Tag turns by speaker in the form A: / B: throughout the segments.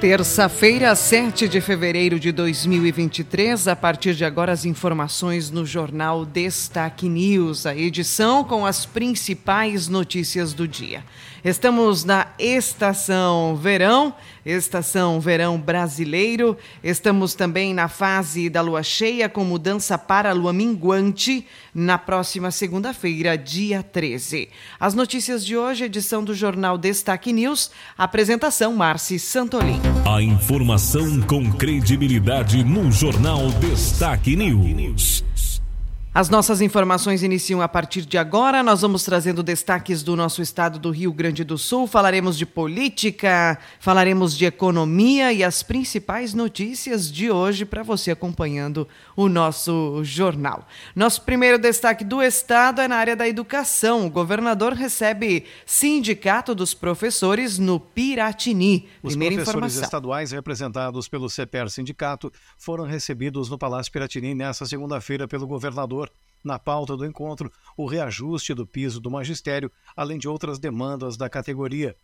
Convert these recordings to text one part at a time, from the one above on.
A: Terça-feira, 7 de fevereiro de 2023, a partir de agora as informações no jornal Destaque News, a edição com as principais notícias do dia. Estamos na estação verão, estação verão brasileiro. Estamos também na fase da lua cheia com mudança para a lua minguante na próxima segunda-feira, dia 13. As notícias de hoje, edição do jornal Destaque News, apresentação Marci Santolin.
B: A informação com credibilidade no jornal Destaque News.
A: As nossas informações iniciam a partir de agora. Nós vamos trazendo destaques do nosso estado do Rio Grande do Sul. Falaremos de política, falaremos de economia e as principais notícias de hoje para você acompanhando o nosso jornal. Nosso primeiro destaque do estado é na área da educação. O governador recebe sindicato dos professores no Piratini.
C: Os
A: Primeira
C: professores
A: informação.
C: estaduais representados pelo CEPER Sindicato foram recebidos no Palácio Piratini nesta segunda-feira pelo governador. Na pauta do encontro, o reajuste do piso do magistério, além de outras demandas da categoria.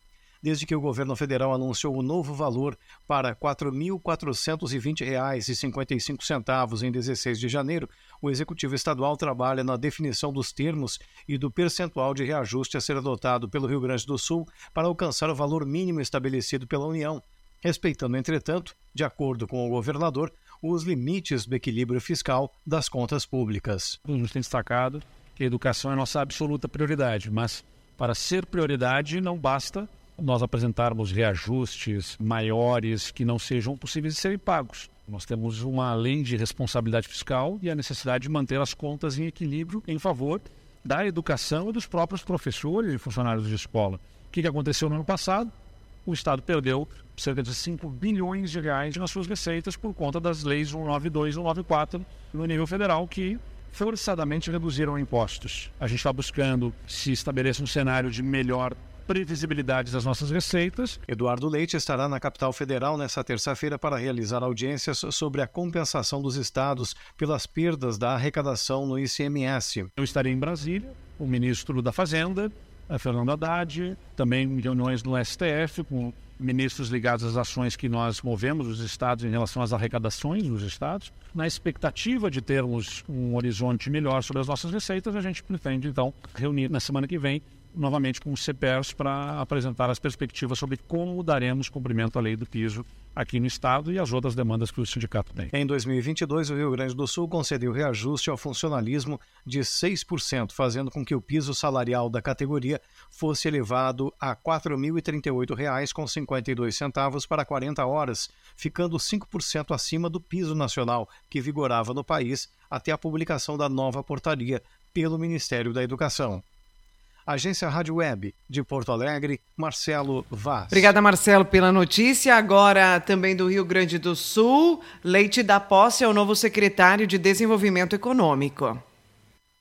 C: Desde que o governo federal anunciou o novo valor para R$ 4.420,55 em 16 de janeiro, o executivo estadual trabalha na definição dos termos e do percentual de reajuste a ser adotado pelo Rio Grande do Sul para alcançar o valor mínimo estabelecido pela União, respeitando, entretanto, de acordo com o governador, os limites do equilíbrio fiscal das contas públicas.
D: A gente tem destacado que a educação é nossa absoluta prioridade, mas para ser prioridade não basta nós apresentarmos reajustes maiores que não sejam possíveis de serem pagos. Nós temos uma lei de responsabilidade fiscal e a necessidade de manter as contas em equilíbrio em favor da educação e dos próprios professores e funcionários de escola. O que aconteceu no ano passado? O Estado perdeu cerca de 5 bilhões de reais nas suas receitas por conta das leis 192 e 194 no nível federal que forçadamente reduziram impostos. A gente está buscando se estabeleça um cenário de melhor previsibilidade das nossas receitas.
C: Eduardo Leite estará na capital federal nesta terça-feira para realizar audiências sobre a compensação dos estados pelas perdas da arrecadação no ICMS.
D: Eu estarei em Brasília, o ministro da Fazenda, a Fernando Haddad, também reuniões no STF com ministros ligados às ações que nós movemos os estados em relação às arrecadações dos estados. Na expectativa de termos um horizonte melhor sobre as nossas receitas, a gente pretende então reunir na semana que vem novamente com os CPERS para apresentar as perspectivas sobre como daremos cumprimento à lei do piso aqui no Estado e as outras demandas que o sindicato tem.
C: Em 2022, o Rio Grande do Sul concedeu reajuste ao funcionalismo de 6%, fazendo com que o piso salarial da categoria fosse elevado a R$ 4.038,52 para 40 horas, ficando 5% acima do piso nacional que vigorava no país até a publicação da nova portaria pelo Ministério da Educação. Agência Rádio Web de Porto Alegre, Marcelo Vaz.
A: Obrigada, Marcelo, pela notícia. Agora, também do Rio Grande do Sul, Leite da Posse é o novo secretário de Desenvolvimento Econômico.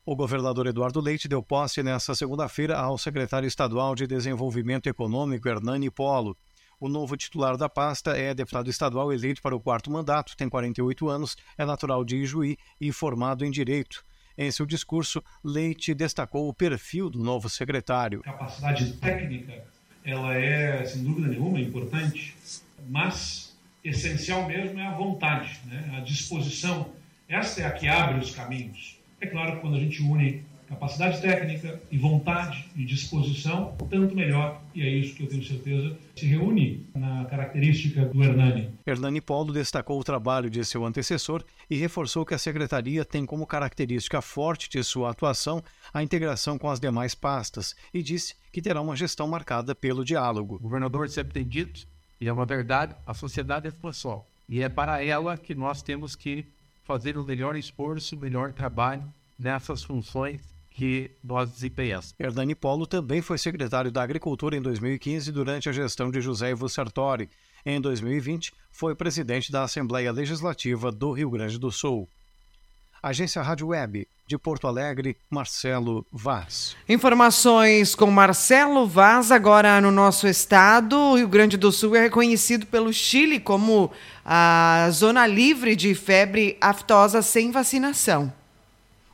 C: O governador Eduardo Leite deu posse nesta segunda-feira ao secretário estadual de Desenvolvimento Econômico, Hernani Polo. O novo titular da pasta é deputado estadual eleito para o quarto mandato, tem 48 anos, é natural de Ijuí e formado em Direito. Em seu discurso, Leite destacou o perfil do novo secretário.
E: A capacidade técnica, ela é, sem dúvida nenhuma, importante, mas essencial mesmo é a vontade, né? a disposição. Essa é a que abre os caminhos. É claro que quando a gente une capacidade técnica e vontade e disposição, tanto melhor. E é isso que eu tenho certeza se reúne na característica do Hernani.
C: Hernani Polo destacou o trabalho de seu antecessor e reforçou que a secretaria tem como característica forte de sua atuação a integração com as demais pastas e disse que terá uma gestão marcada pelo diálogo.
F: O governador sempre tem dito, e é uma verdade, a sociedade é pessoal. E é para ela que nós temos que fazer o melhor esforço, o melhor trabalho nessas funções que nós desempenhamos.
C: Hernani Polo também foi secretário da Agricultura em 2015 durante a gestão de José Ivo Sartori. Em 2020, foi presidente da Assembleia Legislativa do Rio Grande do Sul. Agência Rádio Web, de De Porto Alegre, Marcelo Vaz.
A: Informações com Marcelo Vaz, agora no nosso estado. O Rio Grande do Sul é reconhecido pelo Chile como a zona livre de febre aftosa sem vacinação.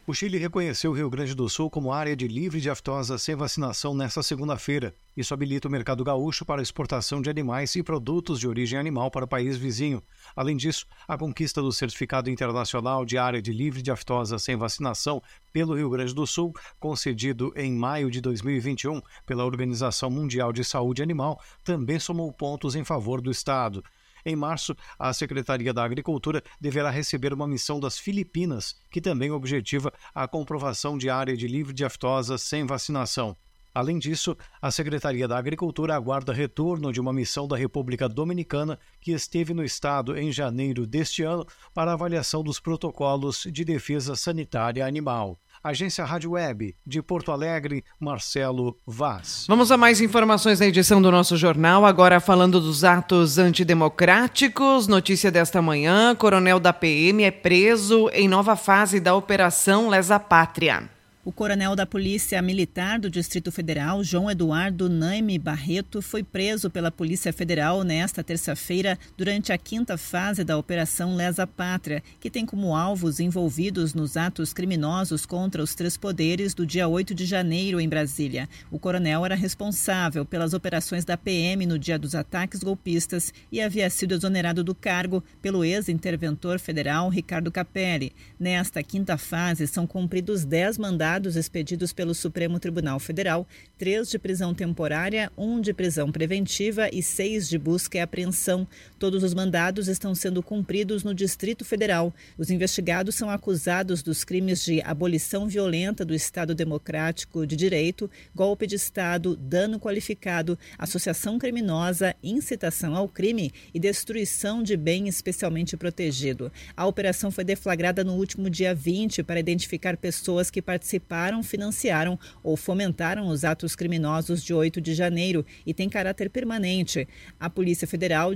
C: O Chile reconheceu o Rio Grande do Sul como área de livre de aftosa sem vacinação nesta segunda-feira. Isso habilita o mercado gaúcho para exportação de animais e produtos de origem animal para o país vizinho. Além disso, a conquista do certificado internacional de área de livre de aftosa sem vacinação pelo Rio Grande do Sul, concedido em maio de 2021 pela Organização Mundial de Saúde Animal, também somou pontos em favor do Estado. Em março, a Secretaria da Agricultura deverá receber uma missão das Filipinas, que também objetiva a comprovação de área de livre de aftosa sem vacinação. Além disso, a Secretaria da Agricultura aguarda retorno de uma missão da República Dominicana que esteve no estado em janeiro deste ano para avaliação dos protocolos de defesa sanitária animal. Agência Rádio Web, de Porto Alegre, Marcelo Vaz.
A: Vamos a mais informações na edição do nosso jornal, agora falando dos atos antidemocráticos. Notícia desta manhã: coronel da PM é preso em nova fase da Operação Lesa Pátria.
G: O coronel da Polícia Militar do Distrito Federal, João Eduardo Naime Barreto, foi preso pela Polícia Federal nesta terça-feira durante a quinta fase da Operação Lesa Pátria, que tem como alvos envolvidos nos atos criminosos contra os três poderes do dia 8 de janeiro em Brasília. O coronel era responsável pelas operações da PM no dia dos ataques golpistas e havia sido exonerado do cargo pelo ex-interventor federal Ricardo Capelli. Nesta quinta fase, são cumpridos dez mandados mandados expedidos pelo Supremo Tribunal Federal, três de prisão temporária, um de prisão preventiva e seis de busca e apreensão. Todos os mandados estão sendo cumpridos no Distrito Federal. Os investigados são acusados dos crimes de abolição violenta do Estado Democrático de Direito, golpe de Estado, dano qualificado, associação criminosa, incitação ao crime e destruição de bem especialmente protegido. A operação foi deflagrada no último dia 20 para identificar pessoas que participaram financiaram ou fomentaram os atos criminosos de 8 de janeiro e tem caráter permanente. A Polícia Federal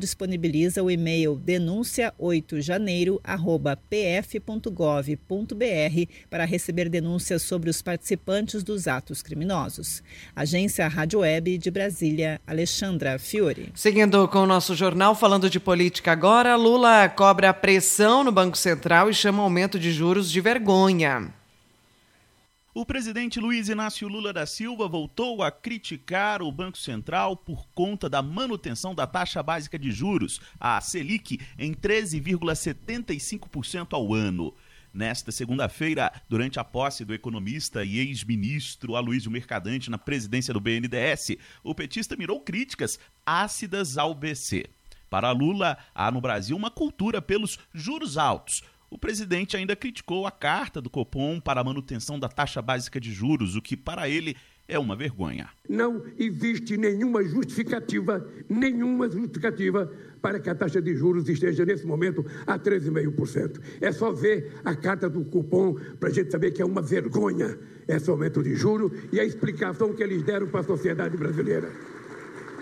G: disponibiliza o e-mail denúncia8janeiro@pf.gov.br para receber denúncias sobre os participantes dos atos criminosos. Agência Rádio Web de Brasília, Alexandra Fiore.
A: Seguindo com o nosso jornal, falando de política agora, Lula cobra pressão no Banco Central e chama aumento de juros de vergonha.
H: O presidente Luiz Inácio Lula da Silva voltou a criticar o Banco Central por conta da manutenção da taxa básica de juros, a Selic, em 13,75% ao ano. Nesta segunda-feira, durante a posse do economista e ex-ministro Aloysio Mercadante na presidência do BNDES, o petista mirou críticas ácidas ao BC. Para Lula, há no Brasil uma cultura pelos juros altos, o presidente ainda criticou a carta do Copom para a manutenção da taxa básica de juros, o que para ele é uma vergonha.
I: Não existe nenhuma justificativa, nenhuma justificativa para que a taxa de juros esteja nesse momento a 13,5%. É só ver a carta do cupom para a gente saber que é uma vergonha esse aumento de juros e a explicação que eles deram para a sociedade brasileira.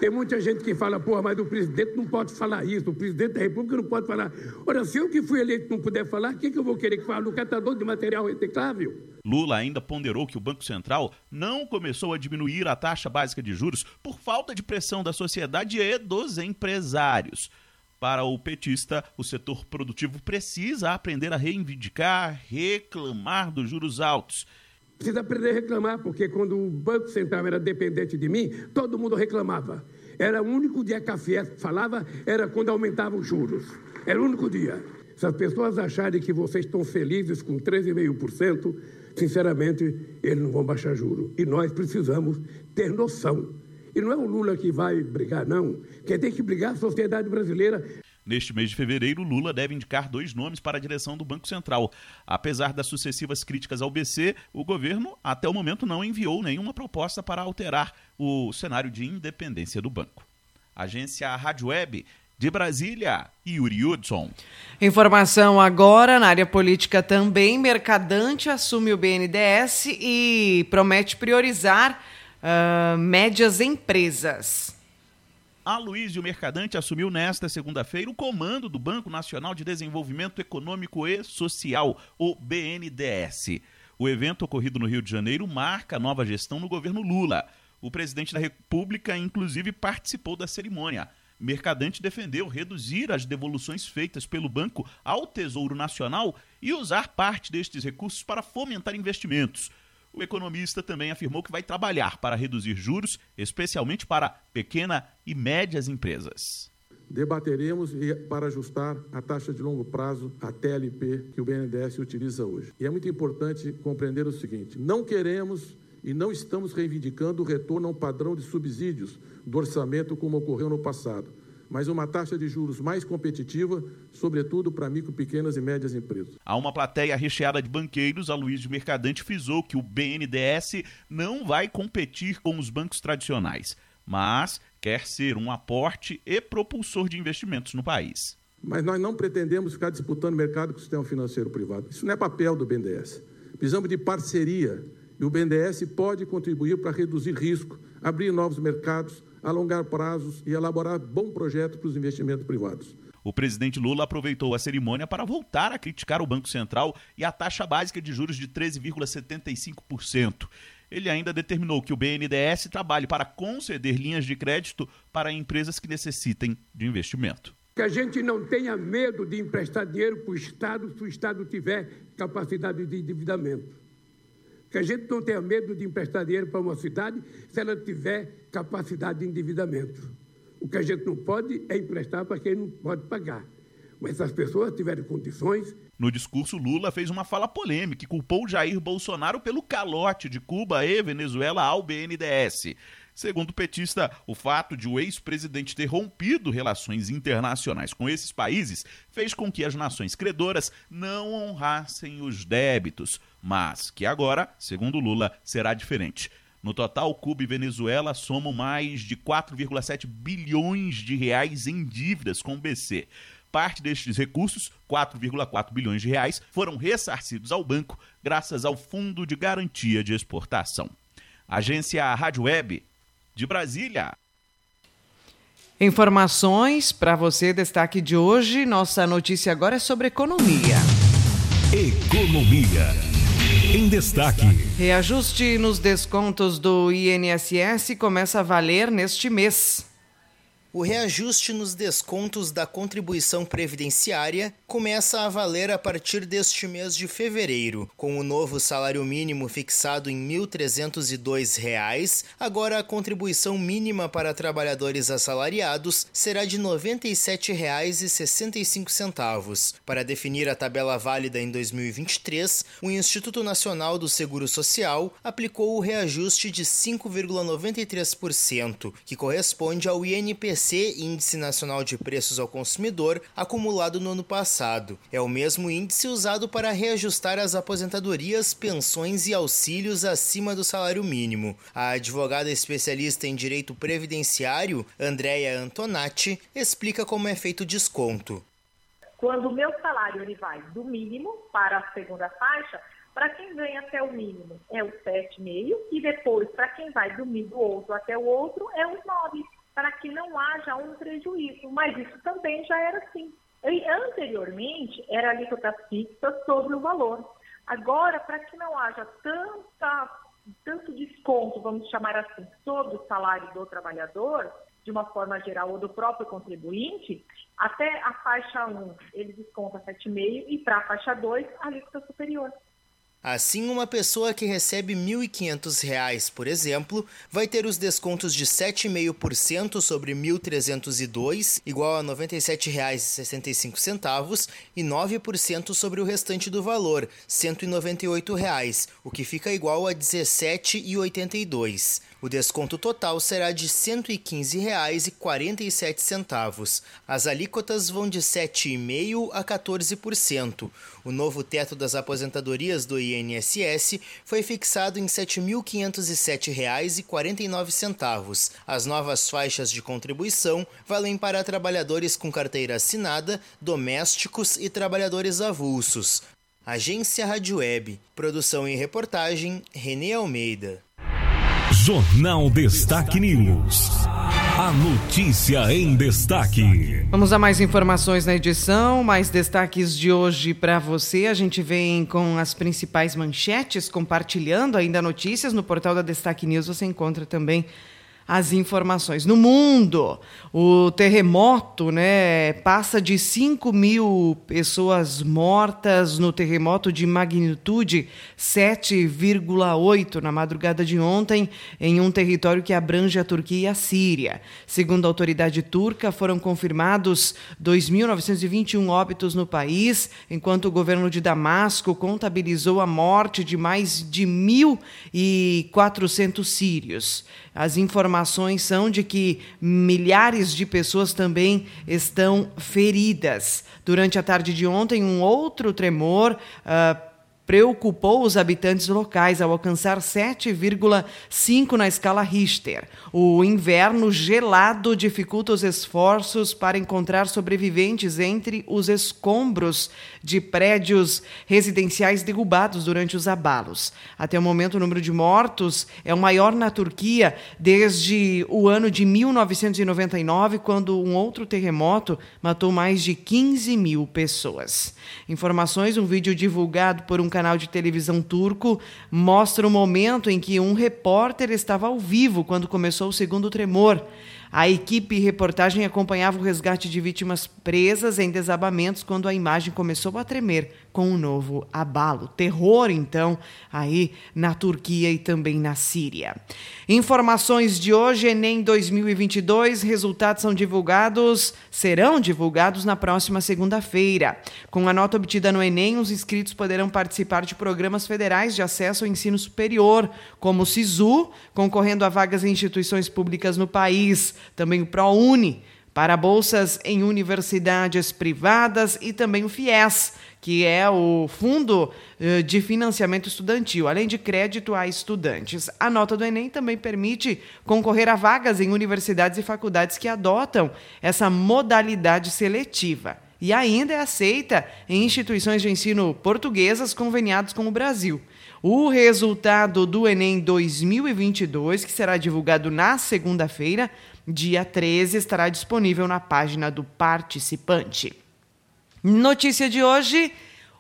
I: Tem muita gente que fala, porra, mas o presidente não pode falar isso, o presidente da República não pode falar. Ora, se eu que fui eleito não puder falar, o que, que eu vou querer que fale no catador de material reciclável?
H: Lula ainda ponderou que o Banco Central não começou a diminuir a taxa básica de juros por falta de pressão da sociedade e dos empresários. Para o petista, o setor produtivo precisa aprender a reivindicar, reclamar dos juros altos
I: Precisa aprender a reclamar, porque quando o Banco Central era dependente de mim, todo mundo reclamava. Era o único dia que a Fiesp falava, era quando aumentava os juros. Era o único dia. Se as pessoas acharem que vocês estão felizes com 13,5%, sinceramente, eles não vão baixar juros. E nós precisamos ter noção. E não é o Lula que vai brigar, não. Quem tem que brigar é a sociedade brasileira.
H: Neste mês de fevereiro, Lula deve indicar dois nomes para a direção do Banco Central. Apesar das sucessivas críticas ao BC, o governo até o momento não enviou nenhuma proposta para alterar o cenário de independência do banco. Agência Rádio Web de Brasília, Yuri Hudson.
A: Informação agora na área política também. Mercadante assume o BNDES e promete priorizar uh, médias empresas.
H: Aloysio Mercadante assumiu nesta segunda-feira o comando do Banco Nacional de Desenvolvimento Econômico e Social, o BNDES. O evento ocorrido no Rio de Janeiro marca a nova gestão no governo Lula. O presidente da República, inclusive, participou da cerimônia. Mercadante defendeu reduzir as devoluções feitas pelo banco ao Tesouro Nacional e usar parte destes recursos para fomentar investimentos. O economista também afirmou que vai trabalhar para reduzir juros, especialmente para pequena e médias empresas.
J: Debateremos para ajustar a taxa de longo prazo, a TLP, que o BNDES utiliza hoje. E é muito importante compreender o seguinte: não queremos e não estamos reivindicando o retorno a um padrão de subsídios do orçamento como ocorreu no passado, mas uma taxa de juros mais competitiva, sobretudo para micro, pequenas e médias empresas.
H: Há uma plateia recheada de banqueiros, a Luiz de Mercadante frisou que o BNDES não vai competir com os bancos tradicionais, mas quer ser um aporte e propulsor de investimentos no país.
J: Mas nós não pretendemos ficar disputando mercado com o sistema financeiro privado. Isso não é papel do BNDES. Precisamos de parceria e o BNDES pode contribuir para reduzir risco, abrir novos mercados, alongar prazos e elaborar bom projeto para os investimentos privados.
H: O presidente Lula aproveitou a cerimônia para voltar a criticar o Banco Central e a taxa básica de juros de 13,75%. Ele ainda determinou que o BNDES trabalhe para conceder linhas de crédito para empresas que necessitem de investimento.
I: Que a gente não tenha medo de emprestar dinheiro para o Estado se o Estado tiver capacidade de endividamento que a gente não tenha medo de emprestar dinheiro para uma cidade se ela tiver capacidade de endividamento. O que a gente não pode é emprestar para quem não pode pagar. Mas se as pessoas tiverem condições.
H: No discurso, Lula fez uma fala polêmica e culpou Jair Bolsonaro pelo calote de Cuba e Venezuela ao BNDES. Segundo o petista, o fato de o ex-presidente ter rompido relações internacionais com esses países fez com que as nações credoras não honrassem os débitos, mas que agora, segundo Lula, será diferente. No total, Cuba e Venezuela somam mais de 4,7 bilhões de reais em dívidas com o BC. Parte destes recursos, 4,4 bilhões de reais, foram ressarcidos ao banco graças ao Fundo de Garantia de Exportação. Agência Rádio Web de Brasília.
A: Informações para você, destaque de hoje. Nossa notícia agora é sobre economia.
B: Economia. Em destaque.
A: Reajuste nos descontos do INSS começa a valer neste mês.
K: O reajuste nos descontos da contribuição previdenciária começa a valer a partir deste mês de fevereiro. Com o novo salário mínimo fixado em R$ 1.302, agora a contribuição mínima para trabalhadores assalariados será de R$ 97,65. Para definir a tabela válida em 2023, o Instituto Nacional do Seguro Social aplicou o reajuste de 5,93%, que corresponde ao INPC IPC, Índice Nacional de Preços ao Consumidor, acumulado no ano passado. É o mesmo índice usado para reajustar as aposentadorias, pensões e auxílios acima do salário mínimo. A advogada especialista em direito previdenciário, Andréia Antonati, explica como é feito o desconto.
L: Quando o meu salário ele vai do mínimo para a segunda faixa, para quem ganha até o mínimo é o 7,5 e depois para quem vai do, do outro até o outro é o 9 para que não haja um prejuízo. Mas isso também já era assim. E, anteriormente, era alíquota fixa sobre o valor. Agora, para que não haja tanta, tanto desconto, vamos chamar assim, sobre o salário do trabalhador, de uma forma geral, ou do próprio contribuinte, até a faixa 1 ele desconta 7,5% e para a faixa 2 a alíquota superior.
K: Assim, uma pessoa que recebe R$ 1.500, por exemplo, vai ter os descontos de 7,5% sobre R$ 1.302, igual a R$ 97,65, e 9% sobre o restante do valor, 198 reais, o que fica igual a R$ 17,82. O desconto total será de R$ 115,47. As alíquotas vão de 7,5% a 14%. O novo teto das aposentadorias do INSS foi fixado em R$ 7.507,49. As novas faixas de contribuição valem para trabalhadores com carteira assinada, domésticos e trabalhadores avulsos. Agência Rádio Web. Produção e reportagem Renê Almeida.
B: Jornal Destaque News. A notícia em destaque.
A: Vamos a mais informações na edição, mais destaques de hoje para você. A gente vem com as principais manchetes, compartilhando ainda notícias no portal da Destaque News. Você encontra também as informações. No mundo, o terremoto né, passa de 5 mil pessoas mortas no terremoto de magnitude 7,8 na madrugada de ontem, em um território que abrange a Turquia e a Síria. Segundo a autoridade turca, foram confirmados 2.921 óbitos no país, enquanto o governo de Damasco contabilizou a morte de mais de 1.400 sírios. As informações são de que milhares de pessoas também estão feridas. Durante a tarde de ontem, um outro tremor. Uh, preocupou os habitantes locais ao alcançar 7,5 na escala Richter. O inverno gelado dificulta os esforços para encontrar sobreviventes entre os escombros de prédios residenciais derrubados durante os abalos. Até o momento, o número de mortos é o maior na Turquia desde o ano de 1999, quando um outro terremoto matou mais de 15 mil pessoas. Informações: um vídeo divulgado por um canal canal de televisão turco mostra o momento em que um repórter estava ao vivo quando começou o segundo tremor. A equipe reportagem acompanhava o resgate de vítimas presas em desabamentos quando a imagem começou a tremer com um novo abalo. Terror, então, aí na Turquia e também na Síria. Informações de hoje, Enem 2022, resultados são divulgados, serão divulgados na próxima segunda-feira. Com a nota obtida no Enem, os inscritos poderão participar de programas federais de acesso ao ensino superior, como o SISU, concorrendo a vagas em instituições públicas no país, também o ProUni, para bolsas em universidades privadas e também o FIES, que é o Fundo eh, de Financiamento Estudantil, além de crédito a estudantes. A nota do Enem também permite concorrer a vagas em universidades e faculdades que adotam essa modalidade seletiva. E ainda é aceita em instituições de ensino portuguesas conveniadas com o Brasil. O resultado do Enem 2022, que será divulgado na segunda-feira, dia 13, estará disponível na página do participante. Notícia de hoje.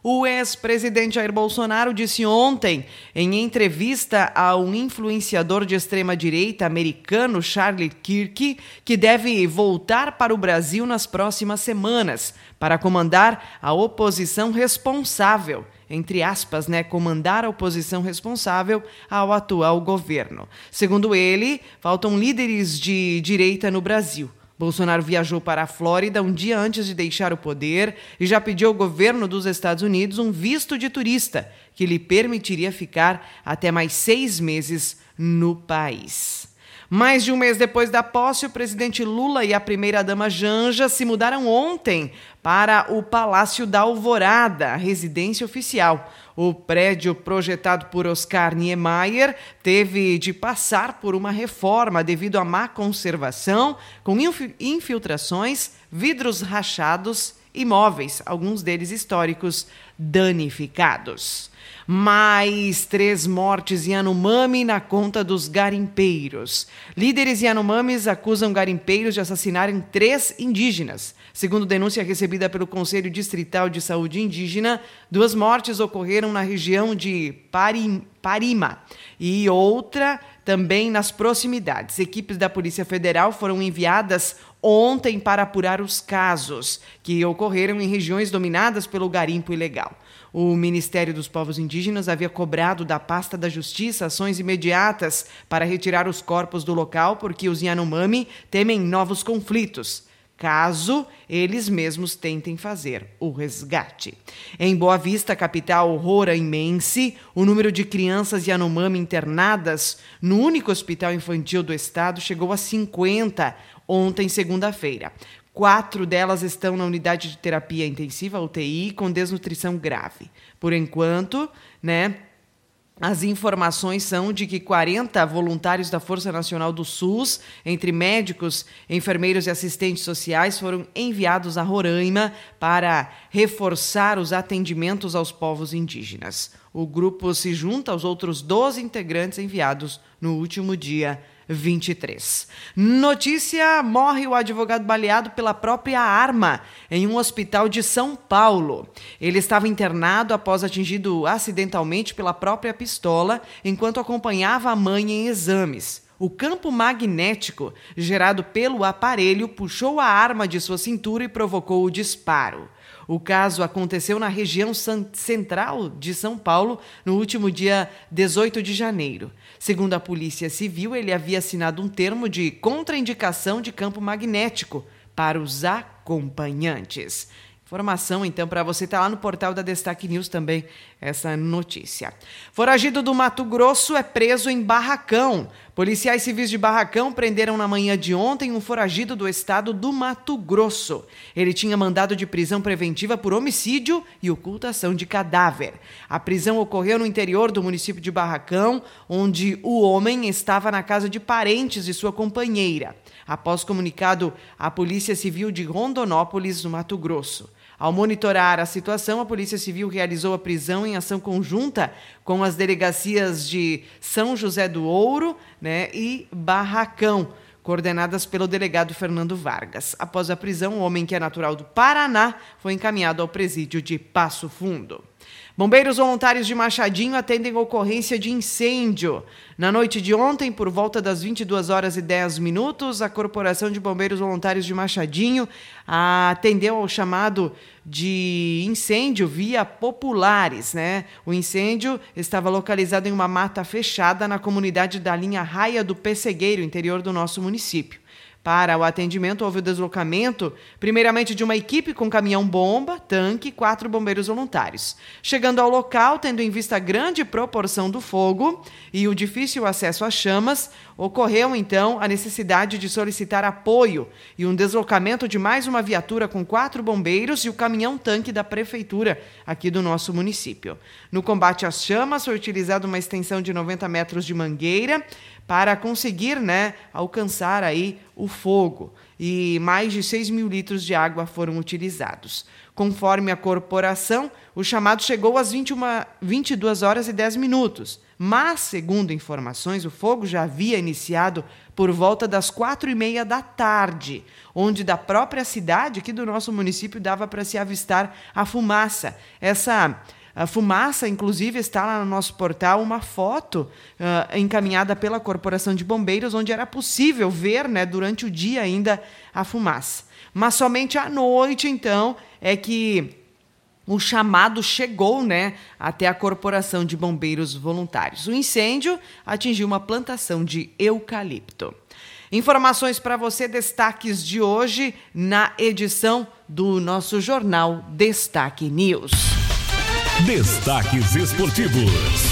A: O ex-presidente Jair Bolsonaro disse ontem, em entrevista a um influenciador de extrema-direita americano, Charlie Kirk, que deve voltar para o Brasil nas próximas semanas para comandar a oposição responsável entre aspas, né, comandar a oposição responsável ao atual governo. Segundo ele, faltam líderes de direita no Brasil. Bolsonaro viajou para a Flórida um dia antes de deixar o poder e já pediu ao governo dos Estados Unidos um visto de turista que lhe permitiria ficar até mais seis meses no país. Mais de um mês depois da posse, o presidente Lula e a primeira-dama Janja se mudaram ontem para o Palácio da Alvorada, residência oficial. O prédio projetado por Oscar Niemeyer teve de passar por uma reforma devido à má conservação, com infiltrações, vidros rachados e móveis, alguns deles históricos, danificados. Mais três mortes Yanomami na conta dos garimpeiros. Líderes Yanomamis acusam garimpeiros de assassinarem três indígenas. Segundo denúncia recebida pelo Conselho Distrital de Saúde Indígena, duas mortes ocorreram na região de Parim, Parima e outra também nas proximidades. Equipes da Polícia Federal foram enviadas ontem para apurar os casos que ocorreram em regiões dominadas pelo garimpo ilegal. O Ministério dos Povos Indígenas havia cobrado da pasta da Justiça ações imediatas para retirar os corpos do local porque os Yanomami temem novos conflitos caso eles mesmos tentem fazer o resgate. Em Boa Vista, capital roraimense, o número de crianças Yanomami internadas no único hospital infantil do estado chegou a 50 ontem, segunda-feira. Quatro delas estão na unidade de terapia intensiva, UTI, com desnutrição grave. Por enquanto, né, as informações são de que 40 voluntários da Força Nacional do SUS, entre médicos, enfermeiros e assistentes sociais, foram enviados a Roraima para reforçar os atendimentos aos povos indígenas. O grupo se junta aos outros 12 integrantes enviados no último dia 23. Notícia: morre o advogado baleado pela própria arma em um hospital de São Paulo. Ele estava internado após atingido acidentalmente pela própria pistola enquanto acompanhava a mãe em exames. O campo magnético gerado pelo aparelho puxou a arma de sua cintura e provocou o disparo. O caso aconteceu na região central de São Paulo no último dia 18 de janeiro. Segundo a Polícia Civil, ele havia assinado um termo de contraindicação de campo magnético para os acompanhantes. Informação, então, para você estar tá lá no portal da Destaque News também, essa notícia. Foragido do Mato Grosso é preso em Barracão. Policiais civis de Barracão prenderam na manhã de ontem um foragido do estado do Mato Grosso. Ele tinha mandado de prisão preventiva por homicídio e ocultação de cadáver. A prisão ocorreu no interior do município de Barracão, onde o homem estava na casa de parentes de sua companheira. Após comunicado à Polícia Civil de Rondonópolis, no Mato Grosso. Ao monitorar a situação, a Polícia Civil realizou a prisão em ação conjunta com as delegacias de São José do Ouro né, e Barracão, coordenadas pelo delegado Fernando Vargas. Após a prisão, o homem que é natural do Paraná foi encaminhado ao presídio de Passo Fundo. Bombeiros voluntários de Machadinho atendem ocorrência de incêndio. Na noite de ontem, por volta das 22 horas e 10 minutos, a Corporação de Bombeiros Voluntários de Machadinho atendeu ao chamado de incêndio via populares, né? O incêndio estava localizado em uma mata fechada na comunidade da linha Raia do Pessegueiro, interior do nosso município. Para o atendimento, houve o deslocamento, primeiramente de uma equipe com caminhão-bomba, tanque e quatro bombeiros voluntários. Chegando ao local, tendo em vista a grande proporção do fogo e o difícil acesso às chamas, ocorreu então a necessidade de solicitar apoio e um deslocamento de mais uma viatura com quatro bombeiros e o caminhão-tanque da prefeitura aqui do nosso município. No combate às chamas, foi utilizada uma extensão de 90 metros de mangueira para conseguir né, alcançar aí o fogo. E mais de 6 mil litros de água foram utilizados. Conforme a corporação, o chamado chegou às 21, 22 horas e 10 minutos. Mas, segundo informações, o fogo já havia iniciado por volta das quatro e meia da tarde, onde da própria cidade, aqui do nosso município, dava para se avistar a fumaça. Essa a fumaça, inclusive, está lá no nosso portal uma foto uh, encaminhada pela Corporação de Bombeiros, onde era possível ver, né, durante o dia ainda, a fumaça. Mas somente à noite, então, é que o chamado chegou né, até a Corporação de Bombeiros Voluntários. O incêndio atingiu uma plantação de eucalipto. Informações para você, destaques de hoje na edição do nosso jornal Destaque News.
B: Destaques esportivos.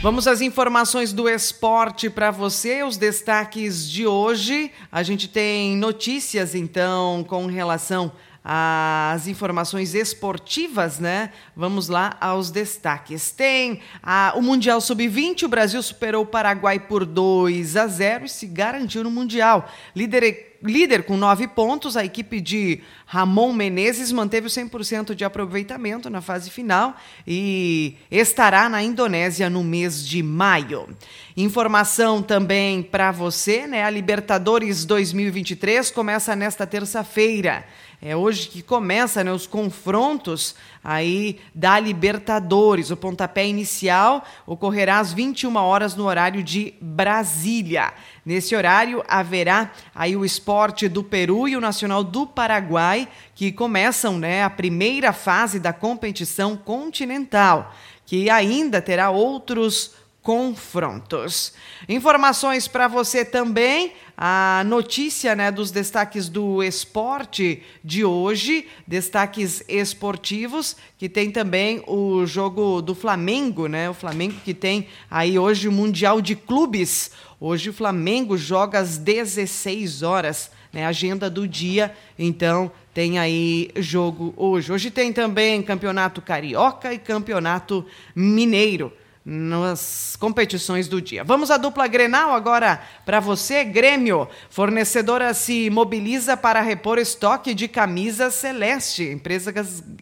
A: Vamos às informações do esporte para você, os destaques de hoje. A gente tem notícias então com relação às informações esportivas, né? Vamos lá aos destaques. Tem a, o Mundial Sub-20, o Brasil superou o Paraguai por 2 a 0 e se garantiu no Mundial. Líder líder com nove pontos, a equipe de Ramon Menezes manteve o 100% de aproveitamento na fase final e estará na Indonésia no mês de maio. Informação também para você, né? A Libertadores 2023 começa nesta terça-feira. É hoje que começa né, os confrontos aí da Libertadores. O pontapé inicial ocorrerá às 21 horas no horário de Brasília. Nesse horário haverá aí o esporte do Peru e o Nacional do Paraguai, que começam né, a primeira fase da competição continental, que ainda terá outros confrontos. Informações para você também, a notícia né, dos destaques do esporte de hoje, destaques esportivos, que tem também o jogo do Flamengo, né? O Flamengo que tem aí hoje o Mundial de Clubes. Hoje o Flamengo joga às 16 horas, né? Agenda do dia, então tem aí jogo hoje. Hoje tem também Campeonato Carioca e Campeonato Mineiro. Nas competições do dia. Vamos à dupla Grenal agora para você, Grêmio. Fornecedora se mobiliza para repor estoque de camisa celeste. Empresa,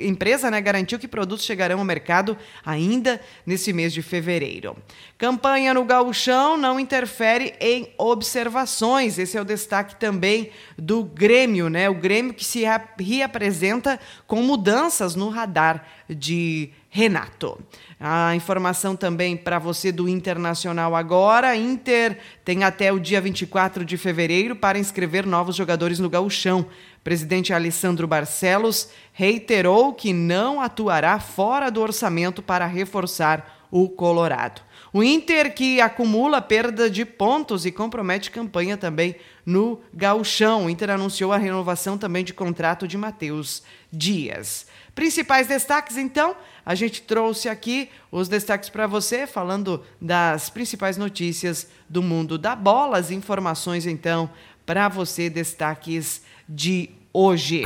A: empresa né, garantiu que produtos chegarão ao mercado ainda nesse mês de fevereiro. Campanha no gauchão não interfere em observações. Esse é o destaque também do Grêmio, né? O Grêmio que se reapresenta com mudanças no radar de Renato. A informação também para você do Internacional agora. Inter tem até o dia 24 de fevereiro para inscrever novos jogadores no gauchão. Presidente Alessandro Barcelos reiterou que não atuará fora do orçamento para reforçar o Colorado. O Inter que acumula perda de pontos e compromete campanha também no Gauchão. O Inter anunciou a renovação também de contrato de Matheus Dias. Principais destaques, então, a gente trouxe aqui os destaques para você, falando das principais notícias do mundo da bola, as informações, então, para você, destaques de hoje.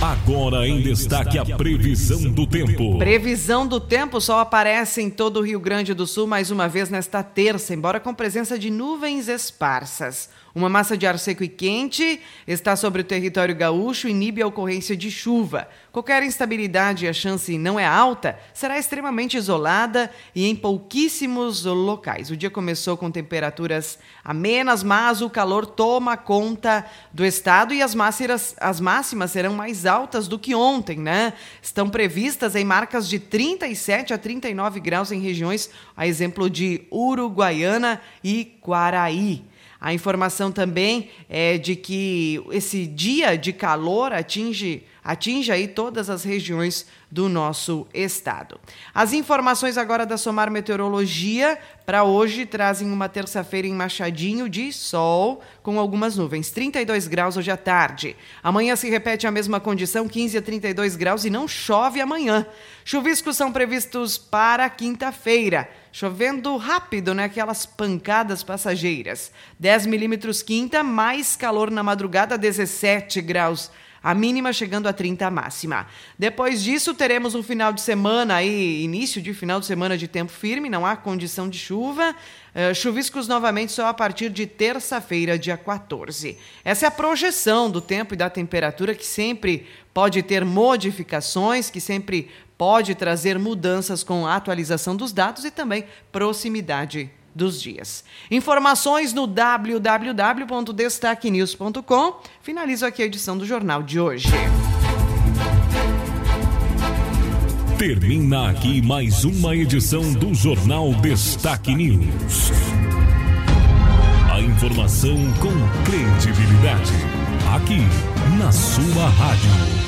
B: Agora em destaque a previsão do tempo.
A: Previsão do tempo só aparece em todo o Rio Grande do Sul mais uma vez nesta terça, embora com presença de nuvens esparsas. Uma massa de ar seco e quente está sobre o território gaúcho e inibe a ocorrência de chuva. Qualquer instabilidade a chance não é alta, será extremamente isolada e em pouquíssimos locais. O dia começou com temperaturas amenas, mas o calor toma conta do estado e as máximas, as máximas serão mais altas do que ontem, né? Estão previstas em marcas de 37 a 39 graus em regiões, a exemplo de Uruguaiana e Quaraí. A informação também é de que esse dia de calor atinge, atinge aí todas as regiões do nosso estado. As informações agora da Somar Meteorologia para hoje trazem uma terça-feira em Machadinho de sol com algumas nuvens, 32 graus hoje à tarde. Amanhã se repete a mesma condição, 15 a 32 graus e não chove amanhã. Chuviscos são previstos para quinta-feira. Chovendo rápido, né? Aquelas pancadas passageiras. 10 milímetros quinta, mais calor na madrugada, 17 graus a mínima chegando a 30 a máxima. Depois disso, teremos um final de semana aí, início de final de semana de tempo firme, não há condição de chuva. Uh, chuviscos novamente só a partir de terça-feira, dia 14. Essa é a projeção do tempo e da temperatura que sempre pode ter modificações, que sempre pode trazer mudanças com a atualização dos dados e também proximidade dos dias. Informações no www.destaquenews.com. Finalizo aqui a edição do jornal de hoje.
B: Termina aqui mais uma edição do Jornal Destaque News. A informação com credibilidade. Aqui, na sua rádio.